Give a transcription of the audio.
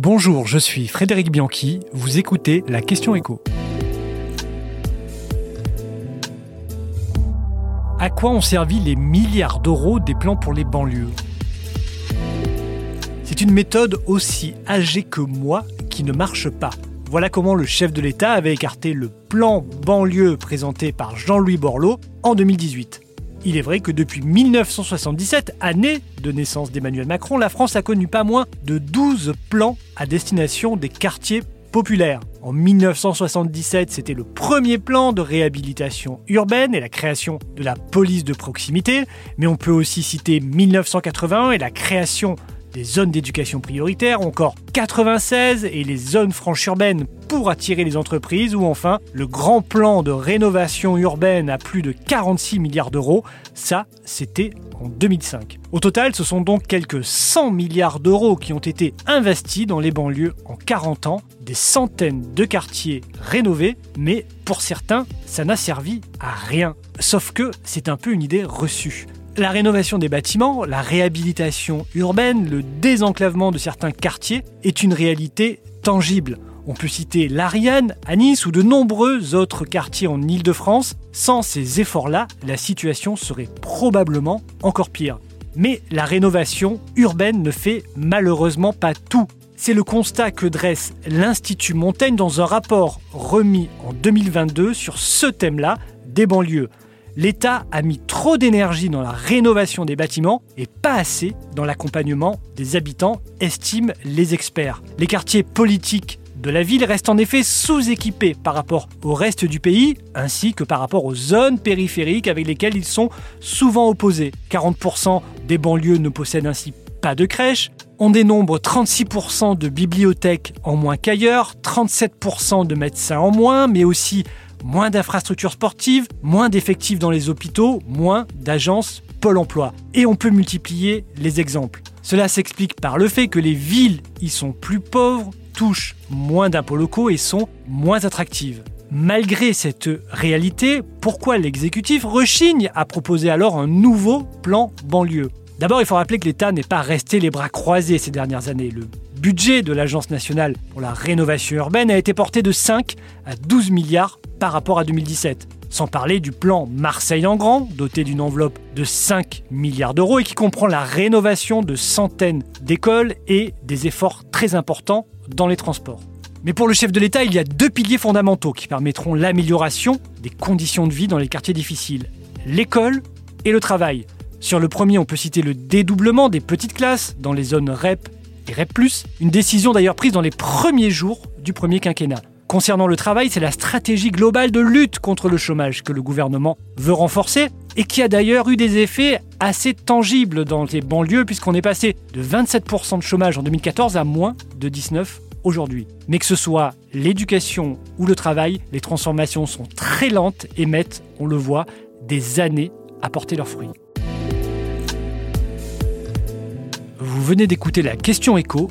Bonjour, je suis Frédéric Bianchi, vous écoutez la question écho. À quoi ont servi les milliards d'euros des plans pour les banlieues? C'est une méthode aussi âgée que moi qui ne marche pas. Voilà comment le chef de l'État avait écarté le plan banlieue présenté par Jean-Louis Borloo en 2018. Il est vrai que depuis 1977, année de naissance d'Emmanuel Macron, la France a connu pas moins de 12 plans à destination des quartiers populaires. En 1977, c'était le premier plan de réhabilitation urbaine et la création de la police de proximité, mais on peut aussi citer 1981 et la création des zones d'éducation prioritaire, encore 96 et les zones franches urbaines pour attirer les entreprises, ou enfin le grand plan de rénovation urbaine à plus de 46 milliards d'euros, ça c'était en 2005. Au total, ce sont donc quelques 100 milliards d'euros qui ont été investis dans les banlieues en 40 ans, des centaines de quartiers rénovés, mais pour certains, ça n'a servi à rien. Sauf que c'est un peu une idée reçue. La rénovation des bâtiments, la réhabilitation urbaine, le désenclavement de certains quartiers est une réalité tangible. On peut citer l'Ariane à Nice ou de nombreux autres quartiers en Île-de-France. Sans ces efforts-là, la situation serait probablement encore pire. Mais la rénovation urbaine ne fait malheureusement pas tout. C'est le constat que dresse l'Institut Montaigne dans un rapport remis en 2022 sur ce thème-là des banlieues l'État a mis trop d'énergie dans la rénovation des bâtiments et pas assez dans l'accompagnement des habitants, estiment les experts. Les quartiers politiques de la ville restent en effet sous-équipés par rapport au reste du pays, ainsi que par rapport aux zones périphériques avec lesquelles ils sont souvent opposés. 40% des banlieues ne possèdent ainsi pas de crèche, on dénombre 36% de bibliothèques en moins qu'ailleurs, 37% de médecins en moins, mais aussi moins d'infrastructures sportives, moins d'effectifs dans les hôpitaux, moins d'agences Pôle emploi. Et on peut multiplier les exemples. Cela s'explique par le fait que les villes y sont plus pauvres, touchent moins d'impôts locaux et sont moins attractives. Malgré cette réalité, pourquoi l'exécutif rechigne à proposer alors un nouveau plan banlieue? D'abord, il faut rappeler que l'État n'est pas resté les bras croisés ces dernières années. Le budget de l'Agence nationale pour la rénovation urbaine a été porté de 5 à 12 milliards par rapport à 2017. Sans parler du plan Marseille en grand, doté d'une enveloppe de 5 milliards d'euros et qui comprend la rénovation de centaines d'écoles et des efforts très importants dans les transports. Mais pour le chef de l'État, il y a deux piliers fondamentaux qui permettront l'amélioration des conditions de vie dans les quartiers difficiles. L'école et le travail. Sur le premier, on peut citer le dédoublement des petites classes dans les zones REP et REP+, une décision d'ailleurs prise dans les premiers jours du premier quinquennat. Concernant le travail, c'est la stratégie globale de lutte contre le chômage que le gouvernement veut renforcer et qui a d'ailleurs eu des effets assez tangibles dans les banlieues puisqu'on est passé de 27% de chômage en 2014 à moins de 19% aujourd'hui. Mais que ce soit l'éducation ou le travail, les transformations sont très lentes et mettent, on le voit, des années à porter leurs fruits. Vous venez d'écouter la question écho